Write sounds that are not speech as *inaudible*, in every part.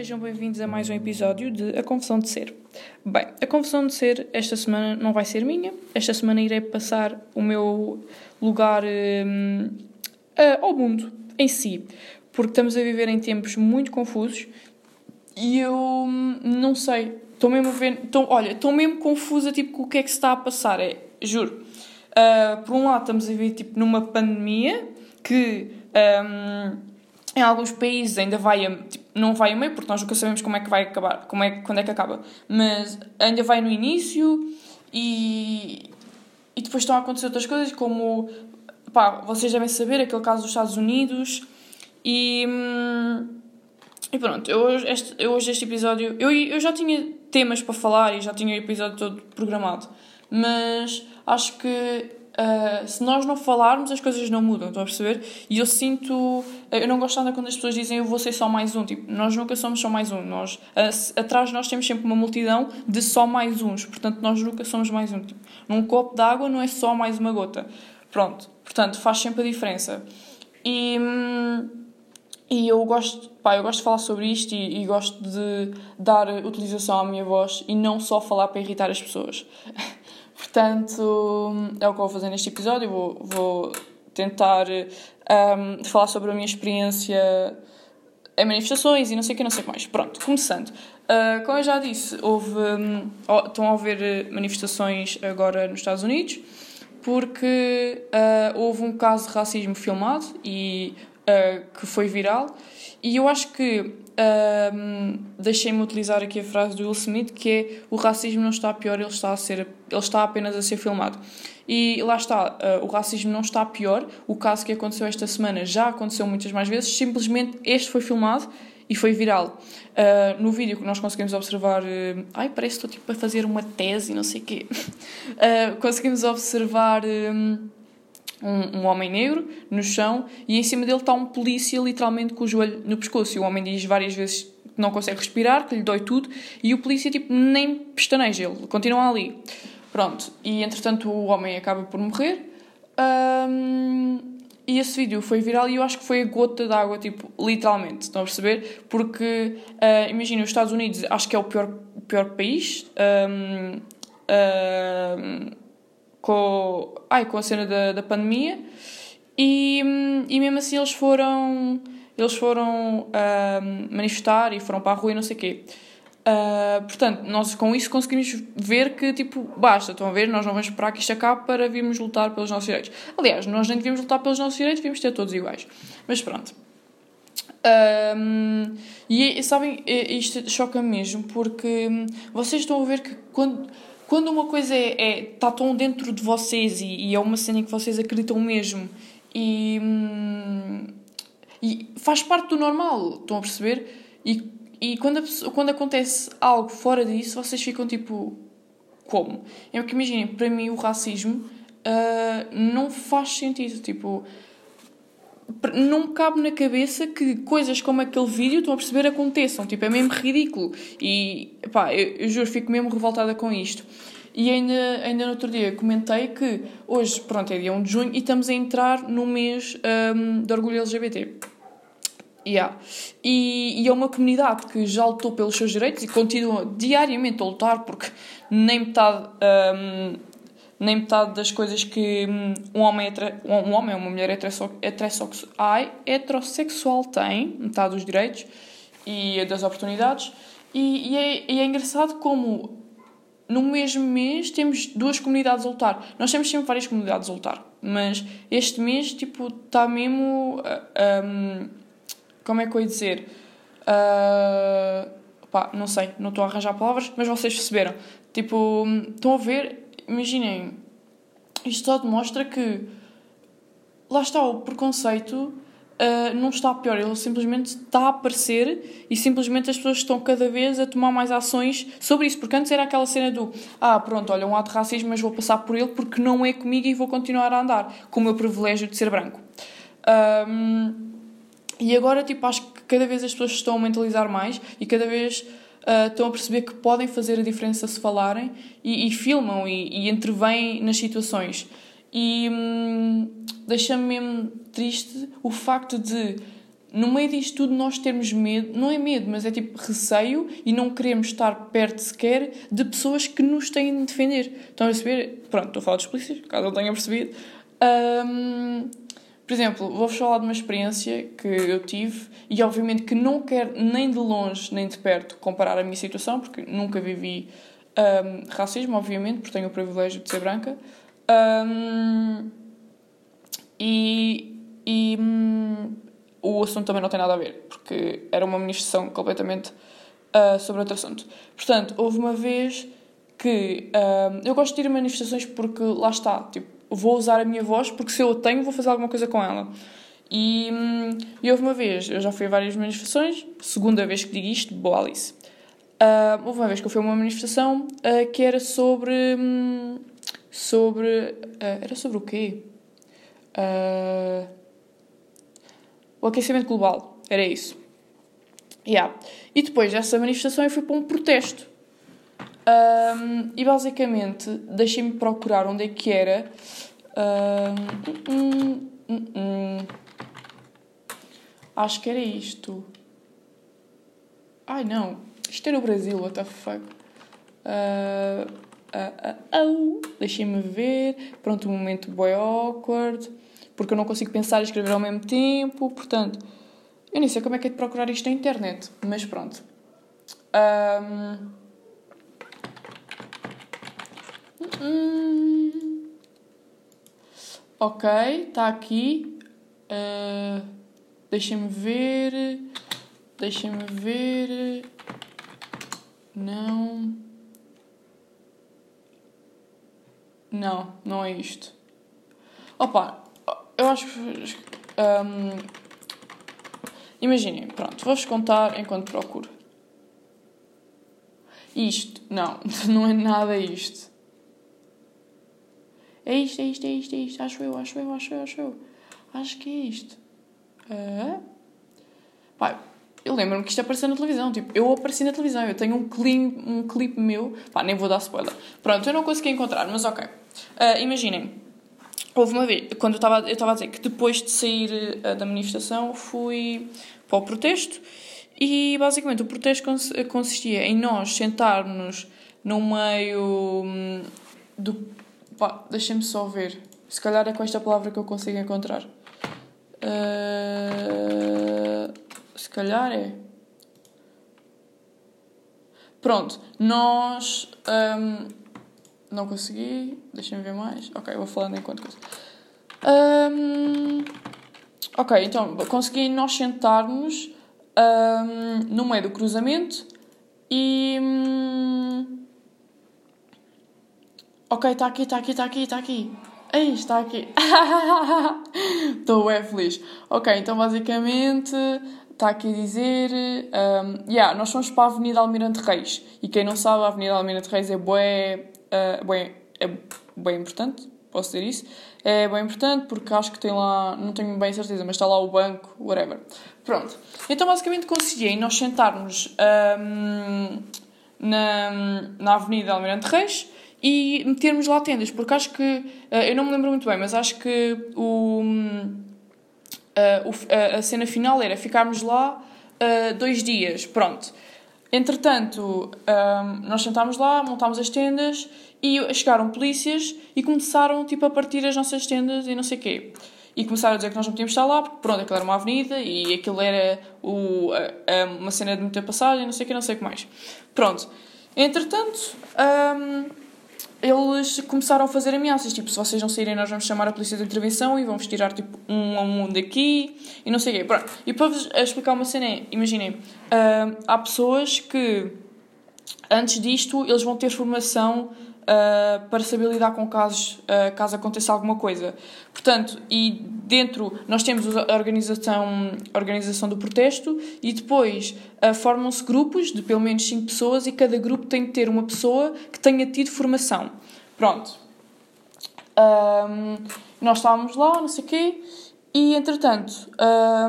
sejam bem-vindos a mais um episódio de A Confusão de Ser. Bem, a Confusão de Ser esta semana não vai ser minha, esta semana irei passar o meu lugar hum, ao mundo em si, porque estamos a viver em tempos muito confusos e eu hum, não sei, estou mesmo ver, tô, olha, estou mesmo confusa tipo com o que é que se está a passar, é, juro. Uh, por um lado estamos a viver tipo numa pandemia que um, em alguns países ainda vai a, tipo, não vai a meio, porque nós nunca sabemos como é que vai acabar, como é, quando é que acaba, mas ainda vai no início e, e depois estão a acontecer outras coisas, como pá, vocês devem saber aquele caso dos Estados Unidos e, e pronto, eu este, eu hoje este episódio eu, eu já tinha temas para falar e já tinha o episódio todo programado, mas acho que Uh, se nós não falarmos, as coisas não mudam, estão a perceber? E eu sinto. Eu não gosto nada quando as pessoas dizem eu vou ser só mais um. Tipo, nós nunca somos só mais um. Nós, uh, atrás de nós temos sempre uma multidão de só mais uns. Portanto, nós nunca somos mais um. Tipo, num copo de água não é só mais uma gota. Pronto. Portanto, faz sempre a diferença. E. Hum, e eu gosto, pá, eu gosto de falar sobre isto e, e, gosto de dar utilização à minha voz e não só falar para irritar as pessoas. *laughs* Portanto, é o que eu vou fazer neste episódio. Vou, vou tentar um, falar sobre a minha experiência em manifestações e não sei o que, não sei o que mais. Pronto, começando. Uh, como eu já disse, houve, um, estão a haver manifestações agora nos Estados Unidos porque uh, houve um caso de racismo filmado e uh, que foi viral e eu acho que um, deixei-me utilizar aqui a frase do Will Smith que é o racismo não está pior, ele está, a ser, ele está apenas a ser filmado. E lá está, uh, o racismo não está pior. O caso que aconteceu esta semana já aconteceu muitas mais vezes, simplesmente este foi filmado e foi viral. Uh, no vídeo que nós conseguimos observar. Uh, ai, parece que estou tipo a fazer uma tese não sei o quê. *laughs* conseguimos observar. Um, um, um, homem negro no chão e em cima dele está um polícia literalmente com o joelho no pescoço. E o homem diz várias vezes que não consegue respirar, que lhe dói tudo, e o polícia tipo nem pestaneja, ele continua ali. Pronto, e entretanto o homem acaba por morrer. Um, e esse vídeo foi viral e eu acho que foi a gota d'água, tipo, literalmente, estão a perceber? Porque, uh, imagina, os Estados Unidos acho que é o pior, pior país. Um, com, ai, com a cena da, da pandemia e, e mesmo assim eles foram eles foram uh, manifestar e foram para a rua e não sei o quê. Uh, portanto, nós com isso conseguimos ver que, tipo, basta, estão a ver, nós não vamos esperar que isto acabe para virmos lutar pelos nossos direitos. Aliás, nós nem devíamos lutar pelos nossos direitos, devíamos ter todos iguais. Mas pronto. E sabem, isto choca -me mesmo porque vocês estão a ver que quando quando uma coisa é, é está tão dentro de vocês e, e, é uma cena em que vocês acreditam mesmo e, hum, e faz parte do normal, estão a perceber? E, e quando, a, quando acontece algo fora disso, vocês ficam tipo, como? É que imaginem, para mim o racismo uh, não faz sentido, tipo não me cabe na cabeça que coisas como aquele vídeo, estão a perceber, aconteçam. Tipo, é mesmo ridículo. E, pá, eu, eu juro, fico mesmo revoltada com isto. E ainda, ainda no outro dia comentei que hoje, pronto, é dia 1 de junho e estamos a entrar no mês um, de orgulho LGBT. Yeah. E, e é uma comunidade que já lutou pelos seus direitos e continua diariamente a lutar porque nem metade um, nem metade das coisas que hum, um homem, um homem ou uma mulher heterossexual tem, metade dos direitos e das oportunidades. E, e, é, e é engraçado como no mesmo mês temos duas comunidades a lutar. Nós temos sempre várias comunidades a lutar, mas este mês, tipo, está mesmo. Uh, um, como é que eu ia dizer? Uh, pá, não sei, não estou a arranjar palavras, mas vocês perceberam. Tipo, estão a ver imaginem, isto só demonstra que lá está o preconceito uh, não está pior, ele simplesmente está a aparecer e simplesmente as pessoas estão cada vez a tomar mais ações sobre isso, porque antes era aquela cena do ah, pronto, olha, um ato de racismo, mas vou passar por ele porque não é comigo e vou continuar a andar, com o meu privilégio de ser branco. Um, e agora, tipo, acho que cada vez as pessoas estão a mentalizar mais e cada vez uh, estão a perceber que podem fazer a diferença se falarem e, e filmam e, e intervêm nas situações. E hum, deixa-me mesmo triste o facto de no meio disto tudo nós termos medo, não é medo, mas é tipo receio e não queremos estar perto sequer de pessoas que nos têm de defender. Estão a perceber? Pronto, estou a falar dos polícias, caso não tenha percebido. Um, por exemplo, vou-vos falar de uma experiência que eu tive e obviamente que não quero nem de longe nem de perto comparar a minha situação, porque nunca vivi um, racismo, obviamente, porque tenho o privilégio de ser branca. Um, e, e hum, o assunto também não tem nada a ver, porque era uma manifestação completamente uh, sobre outro assunto. Portanto, houve uma vez que uh, eu gosto de ir a manifestações porque lá está, tipo, vou usar a minha voz porque se eu a tenho vou fazer alguma coisa com ela. E, um, e houve uma vez, eu já fui a várias manifestações, segunda vez que digo isto, boa Alice. Uh, houve uma vez que eu fui a uma manifestação uh, que era sobre. Um, sobre. Uh, era sobre o quê? o aquecimento global. Era isso. Yeah. E depois dessa manifestação eu fui para um protesto. Um, e basicamente deixei-me procurar onde é que era. Um, um, hum, hum. Acho que era isto. Ai não, isto era o Brasil, what the fuck. Uh, uh, uh, oh. Deixem-me ver. Pronto, um momento boy awkward. Porque eu não consigo pensar e escrever ao mesmo tempo. Portanto, eu nem sei como é que é de procurar isto na internet. Mas pronto. Um, Hum. Ok, está aqui. Uh, Deixem-me ver. Deixem-me ver. Não. Não, não é isto. Opa, eu acho que. Um, imaginem, pronto, vou-vos contar enquanto procuro. Isto, não, *laughs* não é nada isto. É isto, é isto, é isto, é isto. Acho eu, acho eu, acho eu, acho eu. Acho que é isto. Uh... Pai, eu lembro-me que isto apareceu na televisão. Tipo, eu apareci na televisão. Eu tenho um clipe, um clipe meu. Pá, nem vou dar spoiler. Pronto, eu não consegui encontrar, mas ok. Uh, imaginem. Houve uma vez, quando eu estava eu a dizer que depois de sair uh, da manifestação fui para o protesto e basicamente o protesto cons consistia em nós sentarmos no meio hum, do Pá, deixem-me só ver. Se calhar é com esta palavra que eu consigo encontrar. Uh, se calhar é. Pronto, nós. Um, não consegui. Deixem-me ver mais. Ok, vou falando enquanto coisa. Um, ok, então consegui nós sentarmos um, no meio do cruzamento e. Ok, está aqui, está aqui, está aqui, está aqui. Ei, está aqui. *laughs* Estou feliz. Ok, então basicamente está aqui a dizer. Um, yeah, nós fomos para a Avenida Almirante Reis. E quem não sabe, a Avenida Almirante Reis é bué, uh, bué, é bem importante, posso dizer isso. É bem importante porque acho que tem lá, não tenho bem certeza, mas está lá o banco, whatever. Pronto. Então basicamente consegui nós sentarmos um, na, na Avenida Almirante Reis e metermos lá tendas, porque acho que, eh, eu não me lembro muito bem, mas acho que o, a, eh, a cena final era ficarmos lá eh, dois dias, pronto. Entretanto, nós sentámos lá, montámos as tendas e chegaram polícias e começaram tipo, a partir as nossas tendas e não sei o quê. E começaram a dizer que nós não podíamos estar lá, porque pronto, aquilo era uma avenida e aquilo era o, uma cena de muita passagem, não sei o que, não sei o que mais. Pronto. Entretanto, um, eles começaram a fazer ameaças, tipo, se vocês não saírem nós vamos chamar a polícia de intervenção e vamos tirar, tipo, um a um daqui e não sei o quê. Pronto. E para vos explicar uma cena, imaginem, uh, há pessoas que, antes disto, eles vão ter formação uh, para saber lidar com casos, uh, caso aconteça alguma coisa. Portanto, e dentro nós temos a organização, a organização do protesto e depois uh, formam-se grupos de pelo menos 5 pessoas e cada grupo tem de ter uma pessoa que tenha tido formação. Pronto. Um, nós estávamos lá, não sei o quê, e entretanto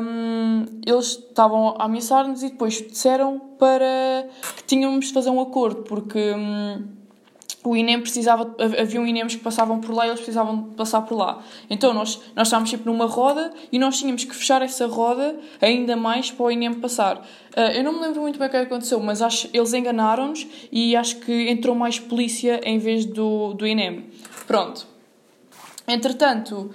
um, eles estavam a ameaçar-nos e depois disseram para que tínhamos de fazer um acordo, porque. Um, o INEM precisava, havia um INEMs que passavam por lá e eles precisavam de passar por lá. Então nós, nós estávamos sempre numa roda e nós tínhamos que fechar essa roda ainda mais para o INEM passar. Uh, eu não me lembro muito bem o que aconteceu, mas acho eles enganaram-nos e acho que entrou mais polícia em vez do, do INEM. Pronto. Entretanto,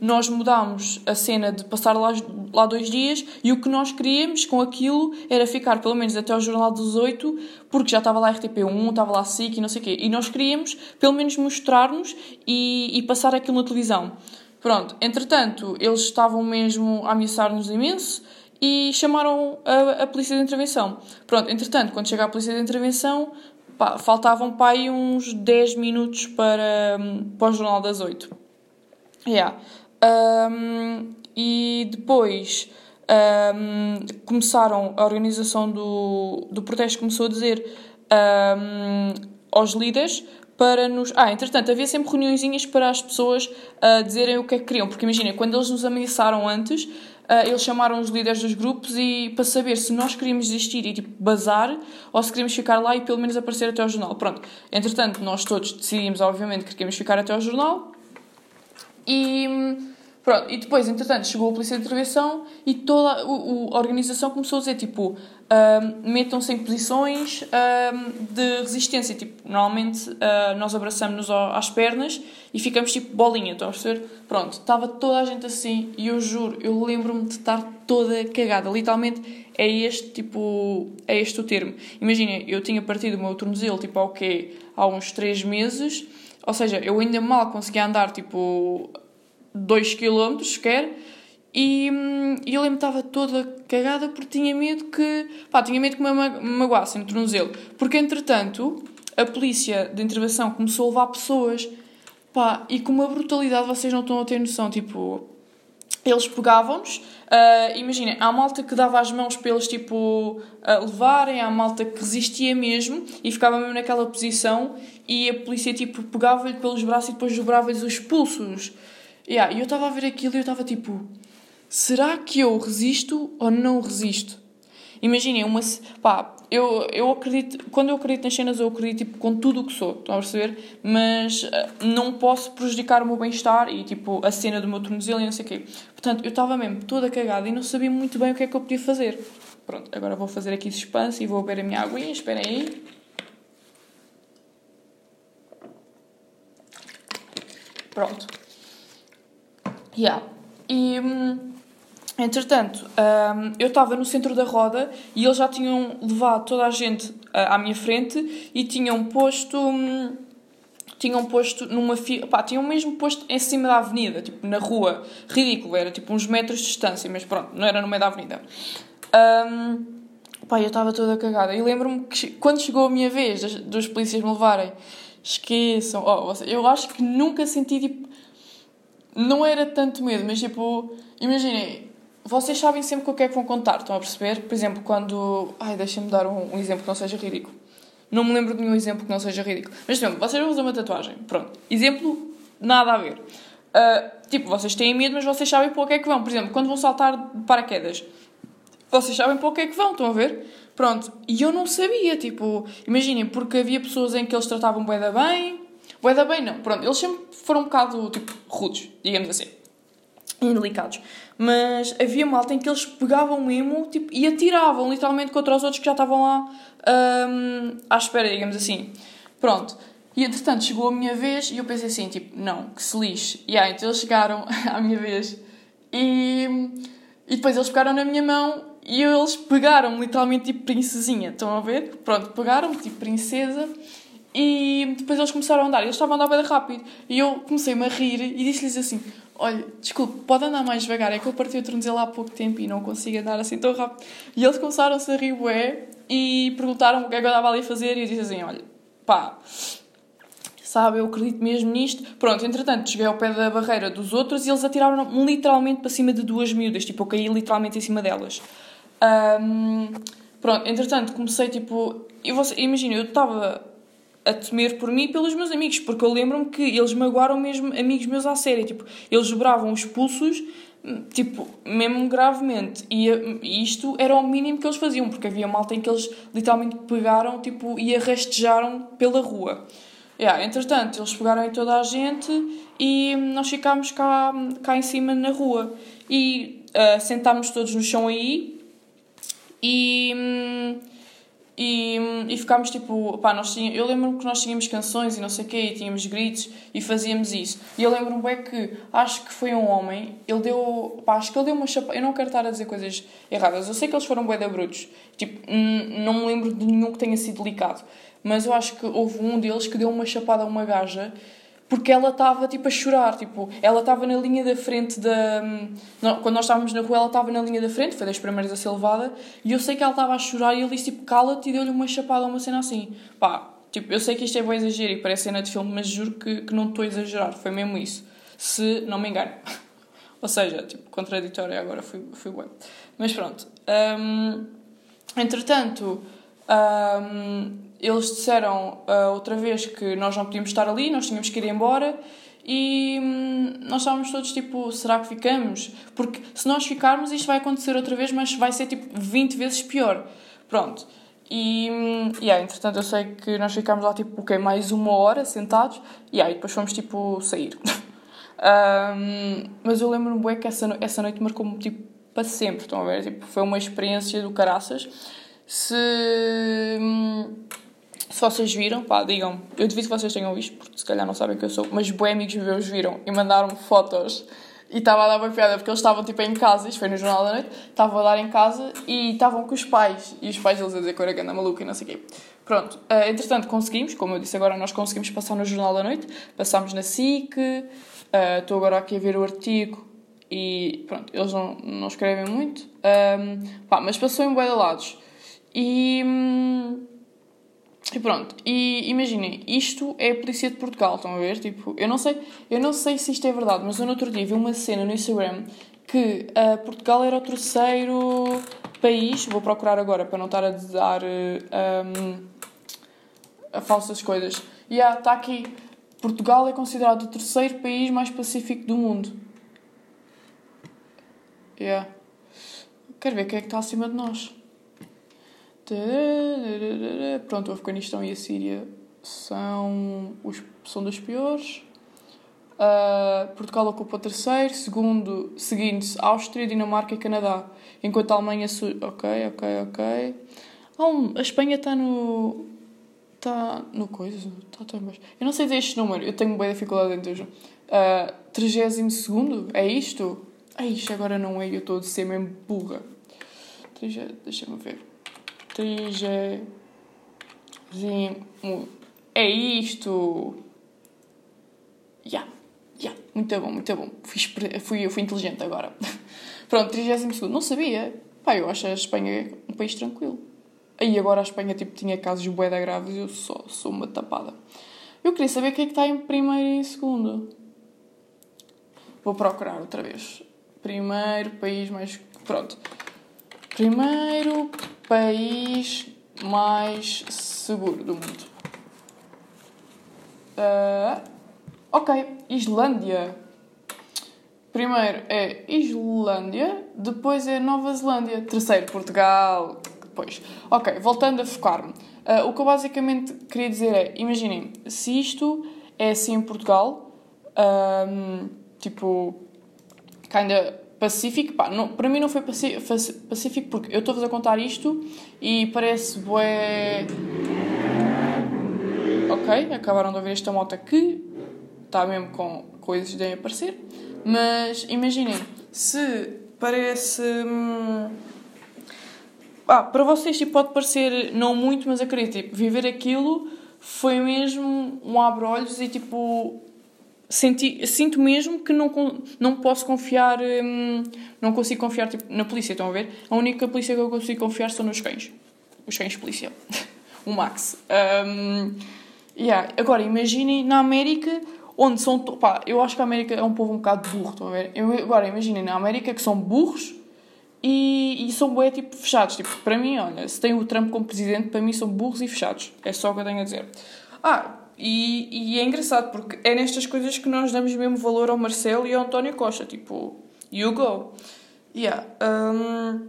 nós mudámos a cena de passar lá, lá dois dias e o que nós queríamos com aquilo era ficar pelo menos até ao Jornal dos Oito, porque já estava lá RTP1, estava lá SIC e não sei o quê. E nós queríamos pelo menos mostrar-nos e, e passar aquilo na televisão. Pronto, entretanto, eles estavam mesmo a ameaçar-nos imenso e chamaram a, a polícia de intervenção. Pronto, entretanto, quando chega a polícia de intervenção, pá, faltavam aí uns 10 minutos para, para o Jornal das 8. Yeah. Um, e depois um, começaram, a organização do, do protesto começou a dizer um, aos líderes para nos. Ah, entretanto, havia sempre reuniõezinhas para as pessoas uh, dizerem o que é que queriam, porque imagina, quando eles nos ameaçaram antes, uh, eles chamaram os líderes dos grupos e para saber se nós queríamos desistir e tipo bazar ou se queríamos ficar lá e pelo menos aparecer até ao jornal. Pronto, entretanto, nós todos decidimos, obviamente, que queríamos ficar até ao jornal e. Pronto, e depois, entretanto, chegou a polícia de intervenção e toda a, a organização começou a dizer, tipo, um, metam-se em posições um, de resistência. Tipo, normalmente uh, nós abraçamos-nos às pernas e ficamos tipo bolinha, estão a perceber? Pronto, estava toda a gente assim e eu juro, eu lembro-me de estar toda cagada. Literalmente é este, tipo, é este o termo. Imaginem, eu tinha partido o meu tornozelo, tipo, ao quê? Há uns 3 meses ou seja, eu ainda mal conseguia andar tipo 2 km sequer. E, e eu lembro estava toda cagada porque tinha medo que. pá, tinha medo que me magoassem no tornozelo. Porque entretanto, a polícia de intervenção começou a levar pessoas. pá, e com uma brutalidade vocês não estão a ter noção. Tipo, eles pegavam-nos Uh, Imaginem, há malta que dava as mãos para eles tipo, uh, levarem, há malta que resistia mesmo e ficava mesmo naquela posição e a polícia tipo, pegava-lhe pelos braços e depois dobrava-lhes os pulsos. Yeah, e eu estava a ver aquilo e eu estava tipo: será que eu resisto ou não resisto? Imaginem, uma. pá, eu, eu acredito. Quando eu acredito nas cenas, eu acredito tipo, com tudo o que sou, estão a perceber? Mas uh, não posso prejudicar o meu bem-estar e tipo a cena do meu tornozelo e não sei o quê. Portanto, eu estava mesmo toda cagada e não sabia muito bem o que é que eu podia fazer. Pronto, agora vou fazer aqui suspense e vou beber a minha aguinha, esperem aí. Pronto. Yeah. E. Hum, Entretanto, eu estava no centro da roda e eles já tinham levado toda a gente uh, à minha frente e tinham posto. Um, tinham posto numa fila. Pá, tinham mesmo posto em cima da avenida, tipo na rua. Ridículo, era tipo uns metros de distância, mas pronto, não era no meio da avenida. Um, pá, eu estava toda cagada. E lembro-me que quando chegou a minha vez dos, dos polícias me levarem, esqueçam. Oh, eu acho que nunca senti tipo. Não era tanto medo, mas tipo. Imaginei, vocês sabem sempre com o que é que vão contar, estão a perceber? Por exemplo, quando. Ai, deixem-me dar um, um, exemplo que não seja ridículo. Não me lembro de nenhum exemplo que não seja ridículo. Mas, por exemplo, vocês vão fazer uma tatuagem. Pronto. Exemplo, nada a ver. Uh, tipo, vocês têm medo, mas vocês sabem para o que é que vão. Por exemplo, quando vão saltar de paraquedas, vocês sabem para o que é que vão, estão a ver? Pronto. E eu não sabia, tipo, imaginem, porque havia pessoas em que eles tratavam bué da bem. Bué da bem, não. Pronto, eles sempre foram um bocado, tipo, rudes, digamos assim indelicados. Mas havia malta em que eles pegavam mesmo tipo, e atiravam literalmente contra os outros que já estavam lá um, à espera, digamos assim. Pronto. E entretanto chegou a minha vez e eu pensei assim, tipo, não, que se lixe. E aí, então eles chegaram *laughs* à minha vez e, e depois eles pegaram na minha mão e eles pegaram literalmente tipo princesinha, estão a ver? Pronto, pegaram tipo princesa e depois eles começaram a andar, eles estavam a andar bem rápido e eu comecei-me a rir e disse-lhes assim: olha, desculpe, pode andar mais devagar, é que eu parti o tornozelo há pouco tempo e não consigo andar assim tão rápido. E eles começaram-se a rir bué e perguntaram o que é que eu estava ali a fazer e eu disse assim, olha, pá, sabe, eu acredito mesmo nisto. Pronto, entretanto, cheguei ao pé da barreira dos outros e eles atiraram literalmente para cima de duas miúdas, tipo, eu caí literalmente em cima delas. Um, pronto, entretanto, comecei, tipo, imagina, eu estava a temer por mim e pelos meus amigos, porque eu lembro-me que eles magoaram mesmo amigos meus à série, tipo, eles dobravam os pulsos, tipo, mesmo gravemente, e, e isto era o mínimo que eles faziam, porque havia malta em que eles literalmente pegaram, tipo, e arrastejaram pela rua. Yeah, entretanto, eles pegaram em toda a gente e nós ficámos cá, cá em cima na rua. E uh, sentámos todos no chão aí e, e, e ficámos tipo. Pá, nós eu lembro-me que nós tínhamos canções e não sei o quê, e tínhamos gritos e fazíamos isso. E eu lembro-me bem que acho que foi um homem, ele deu. Pá, acho que ele deu uma chapa. Eu não quero estar a dizer coisas erradas, eu sei que eles foram bué de brutos. Tipo, não me lembro de nenhum que tenha sido delicado mas eu acho que houve um deles que deu uma chapada a uma gaja porque ela estava tipo a chorar, tipo, ela estava na linha da frente da não, quando nós estávamos na rua, ela estava na linha da frente, foi das primeiras a ser levada, e eu sei que ela estava a chorar e ele disse tipo, cala-te e deu-lhe uma chapada uma cena assim. Pá, tipo, eu sei que isto é bom exagero e parece cena de filme, mas juro que, que não estou a exagerar, foi mesmo isso. Se não me engano. *laughs* Ou seja, tipo, contraditório agora, fui, fui bem. Mas pronto. Um, entretanto, um, eles disseram uh, outra vez que nós não podíamos estar ali, nós tínhamos que ir embora e hum, nós estávamos todos tipo, será que ficamos? Porque se nós ficarmos isto vai acontecer outra vez, mas vai ser tipo 20 vezes pior. Pronto. E, hum, yeah, entretanto eu sei que nós ficámos lá tipo, okay, mais uma hora sentados e aí depois fomos tipo sair. *laughs* um, mas eu lembro-me bem que essa, essa noite marcou-me tipo para sempre, estão a ver? Tipo, foi uma experiência do caraças. Se hum, se vocês viram, pá, digam Eu devido que vocês tenham visto, porque se calhar não sabem que eu sou, mas boi amigos meus viram e mandaram-me fotos e estava a dar uma piada porque eles estavam tipo em casa, isto foi no Jornal da Noite, estavam a dar em casa e estavam com os pais. E os pais deles a dizer que era ganda maluca e não sei o quê. Pronto, uh, entretanto conseguimos, como eu disse agora, nós conseguimos passar no Jornal da Noite, passámos na SIC, eh, estou uh, agora aqui a ver o artigo e pronto, eles não, não escrevem muito, um, pá, mas passou em bué lados. E. Hum, e pronto, e imaginem, isto é a polícia de Portugal, estão a ver? Tipo, eu não sei, eu não sei se isto é verdade, mas eu no outro dia vi uma cena no Instagram que uh, Portugal era o terceiro país, vou procurar agora para não estar a dar um, a falsas coisas. E yeah, está aqui, Portugal é considerado o terceiro país mais pacífico do mundo. Yeah. Quero ver quem é que está acima de nós. Pronto, o Afeganistão e a Síria são, os, são dos piores. Uh, Portugal ocupa o terceiro, segundo, seguindo-se Áustria, Dinamarca e Canadá, enquanto a Alemanha. Su... Ok, ok, ok. Oh, a Espanha está no. Está no coisa. Está tão baixo. Eu não sei deste número, eu tenho boa dificuldade em dizer. Uh, 32 é isto? É isto, agora não é, eu estou a ser mesmo burra. Deixa-me ver trigésimo. É isto! Ya, yeah, ya, yeah. muito bom, muito bom. Fui, fui, fui inteligente agora. *laughs* Pronto, 32. Não sabia. Pá, eu acho a Espanha um país tranquilo. Aí agora a Espanha tipo, tinha casos de boeda graves e eu só sou uma tapada. Eu queria saber quem é que está em primeiro e em segundo. Vou procurar outra vez. Primeiro país mais. Pronto. Primeiro país mais seguro do mundo. Uh, ok, Islândia. Primeiro é Islândia, depois é Nova Zelândia, terceiro Portugal, depois. Ok, voltando a focar-me. Uh, o que eu basicamente queria dizer é, imaginem, se isto é assim em Portugal, um, tipo, kinda Pacífico, pá, não, para mim não foi pacífico porque eu estou-vos a contar isto e parece bué... Ok, acabaram de ouvir esta moto aqui, está mesmo com coisas de aparecer, mas imaginem, se parece... Hum, ah, para vocês tipo, pode parecer não muito, mas acredito, tipo, viver aquilo foi mesmo um abre-olhos e tipo senti, sinto mesmo que não, não posso confiar, hum, não consigo confiar tipo, na polícia, estão a ver? A única polícia que eu consigo confiar são nos cães. Os cães policial. *laughs* o Max. Um, yeah. Agora, imaginem na América, onde são. Pá, eu acho que a América é um povo um bocado burro, estão a ver? Eu, agora, imaginem na América que são burros e, e são bué, tipo, fechados. Tipo, para mim, olha, se tem o Trump como presidente, para mim são burros e fechados. É só o que eu tenho a dizer. Ah, e, e é engraçado porque é nestas coisas que nós damos mesmo valor ao Marcelo e ao António Costa. Tipo, you go. Yeah. Um,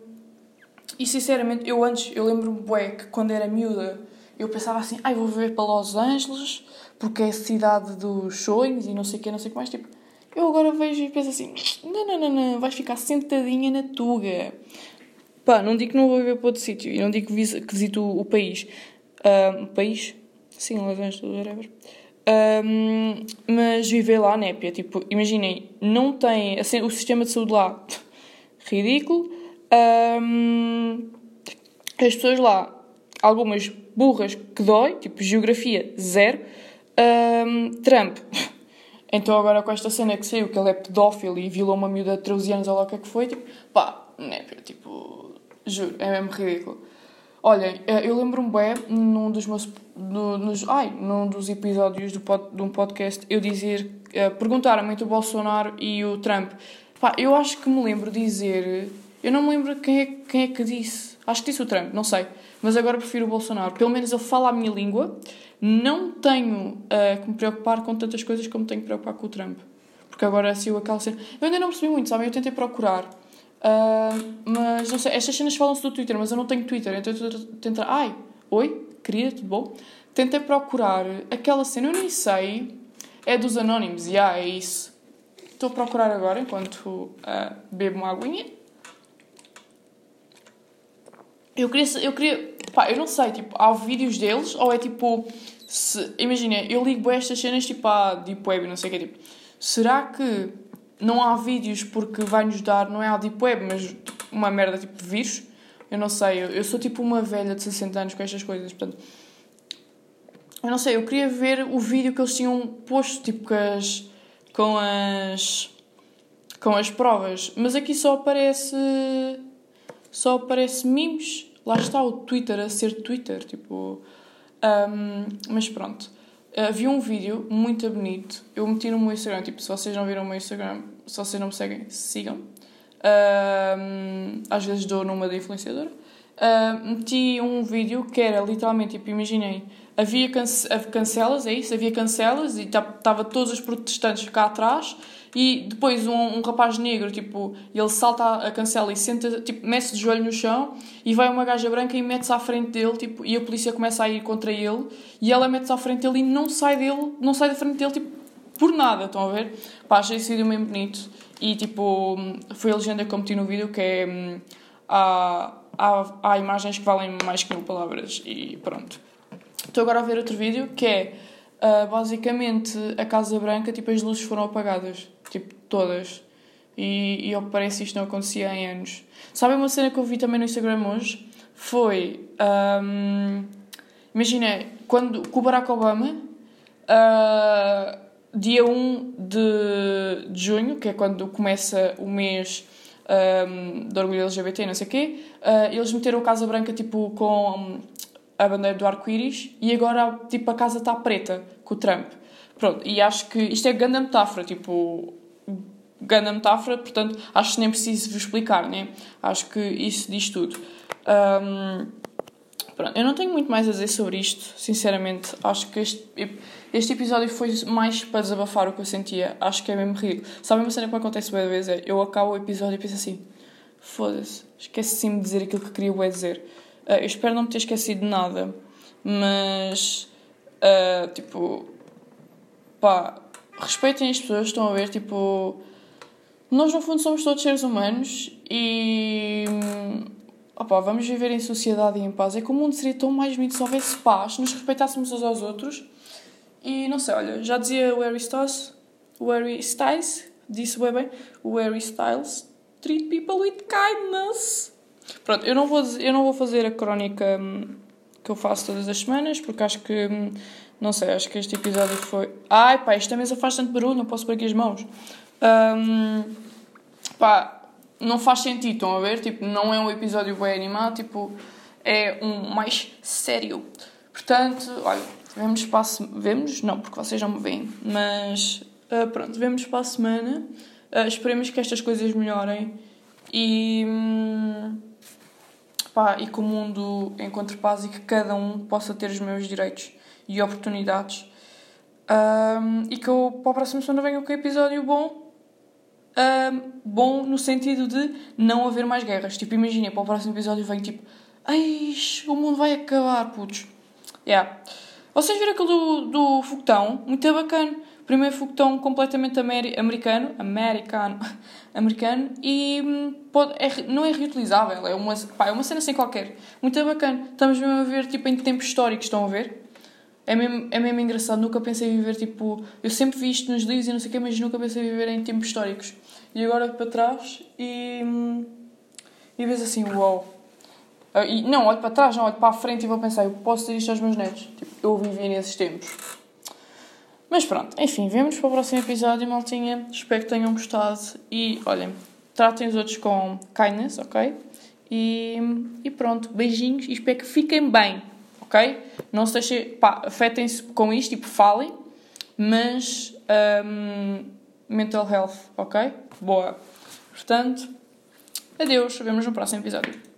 e sinceramente, eu antes, eu lembro-me que quando era miúda, eu pensava assim, ai, ah, vou viver para Los Angeles porque é a cidade dos sonhos e não sei o que, não sei o que mais. Tipo, eu agora vejo e penso assim, não, não, não, não, vais ficar sentadinha na tuga. Pá, não digo que não vou viver para outro sítio e não digo que visito o, o país. Um, país? Sim, Angeles, whatever. Um, mas viver lá, népia, tipo, imaginem, não tem assim, o sistema de saúde lá *laughs* ridículo. Um, as pessoas lá, algumas burras que dói, tipo geografia zero. Um, Trump, *laughs* então agora com esta cena que saiu que ele é pedófilo e violou uma miúda de 13 anos ou lá o que é que foi, tipo, pá, népia, tipo, juro, é mesmo ridículo. Olhem, eh, eu lembro-me bem num dos meus. No, nos, ai, num dos episódios do pod, de um podcast eu dizer. Uh, Perguntaram-me entre o Bolsonaro e o Trump. Pá, eu acho que me lembro dizer. Eu não me lembro quem é, quem é que disse. Acho que disse o Trump, não sei. Mas agora prefiro o Bolsonaro. Pelo menos ele fala a minha língua. Não tenho uh, que me preocupar com tantas coisas como tenho que preocupar com o Trump. Porque agora se eu aquela. Eu ainda não percebi muito, sabem? Eu tentei procurar. Uh, mas não sei, estas cenas falam-se do Twitter, mas eu não tenho Twitter, então eu tento. Ai, oi, querida, tudo bom? Tentei procurar aquela cena, eu nem sei, é dos Anónimos, e yeah, é isso. Estou a procurar agora enquanto uh, bebo uma aguinha. Eu queria, eu queria, pá, eu não sei, tipo, há vídeos deles ou é tipo, imagina, eu ligo estas cenas tipo à Deep Web, não sei o que, tipo, será que não há vídeos porque vai-nos dar, não é a Deep Web, mas uma merda tipo vírus. Eu não sei, eu, eu sou tipo uma velha de 60 anos com estas coisas, portanto. Eu não sei, eu queria ver o vídeo que eles tinham posto, tipo, com as. com as. com as provas. Mas aqui só aparece. só aparece memes. Lá está o Twitter a ser Twitter, tipo. Um, mas pronto. Uh, vi um vídeo muito bonito. Eu meti no meu Instagram. Tipo, se vocês não viram o meu Instagram, se vocês não me seguem, sigam. Uh, às vezes dou numa da influenciadora. Uh, meti um vídeo que era literalmente, tipo, imaginei, havia cance cancelas, é isso? Havia cancelas e estava todos os protestantes cá atrás e depois um, um rapaz negro, tipo, ele salta a cancela e senta, tipo, mete-se de joelho no chão e vai uma gaja branca e mete-se à frente dele, tipo, e a polícia começa a ir contra ele e ela mete-se à frente dele e não sai dele, não sai da frente dele, tipo, por nada, estão a ver? Pá, achei esse vídeo bem bonito e, tipo, foi a legenda que eu meti no vídeo que é... Hum, há, há, há imagens que valem mais que mil palavras e pronto. Estou agora a ver outro vídeo que é uh, basicamente a Casa Branca, tipo, as luzes foram apagadas. Tipo, todas. E, e ao que parece isto não acontecia em anos. Sabem uma cena que eu vi também no Instagram hoje? Foi. Um, Imagina, quando com o Barack Obama, uh, dia 1 de, de junho, que é quando começa o mês um, do orgulho LGBT, não sei o quê, uh, eles meteram a Casa Branca tipo com a bandeira do arco-íris e agora tipo a casa está preta com o Trump. Pronto, e acho que isto é grande metáfora, tipo, grande metáfora, portanto, acho que nem preciso vos explicar, né? Acho que isso diz tudo. Um, pronto, eu não tenho muito mais a dizer sobre isto, sinceramente. Acho que este, este episódio foi mais para desabafar o que eu sentia. Acho que é mesmo ridículo. Sabe uma cena que acontece bem vezes? É, eu acabo o episódio e penso assim: foda-se, esqueci-me de dizer aquilo que queria dizer. Uh, eu espero não me ter esquecido de nada, mas, uh, tipo, pá, respeitem as pessoas, estão a ver, tipo nós, no fundo, somos todos seres humanos e. Opa, vamos viver em sociedade e em paz. É que o mundo seria tão mais bonito se houvesse paz, nos respeitássemos uns aos outros. E não sei, olha, já dizia o Harry Styles, o Harry Styles, disse bem bem, o Harry Styles, treat people with kindness. Pronto, eu não vou, eu não vou fazer a crónica hum, que eu faço todas as semanas, porque acho que, hum, não sei, acho que este episódio foi. Ai pá, esta mesa faz tanto barulho, não posso pôr aqui as mãos. Um, pá, não faz sentido, estão a ver? Tipo, não é um episódio bem animado, tipo, é um mais sério. Portanto, olha, vemos para a Vemos? Não, porque vocês não me veem. Mas, uh, pronto, vemos para a semana. Uh, esperemos que estas coisas melhorem. E... Hum, pá, e que o mundo encontre paz e que cada um possa ter os meus direitos e oportunidades. Um, e que eu para a próxima semana venha com um episódio bom. Um, bom no sentido de não haver mais guerras. Tipo, imagina, para o próximo episódio vem tipo, ai, o mundo vai acabar, putos. Yeah. Vocês viram aquele do, do foguetão? Muito bacana. Primeiro foguetão completamente americano, americano, *laughs* americano e hum, pode, é, não é reutilizável, é uma, pá, é uma cena sem qualquer. Muito bacana. Estamos mesmo a ver tipo, em tempos históricos, estão a ver? É mesmo, é mesmo engraçado, nunca pensei em viver tipo. Eu sempre vi isto nos livros e não sei o quê, mas nunca pensei em viver em tempos históricos. E agora para trás e. Hum, e vês assim, uau. Wow. E, não, olho para trás, não olho para a frente e vou pensar, eu posso ter isto aos meus netos. Tipo, eu vivi nesses tempos. Mas pronto, enfim, vemos para o próximo episódio, maltinha. Espero que tenham gostado e, olhem, tratem os outros com kindness, ok? E, e pronto, beijinhos e espero que fiquem bem, ok? Não se deixem, pá, afetem-se com isto, tipo, falem, mas um, mental health, ok? Boa. Portanto, adeus, vemos no próximo episódio.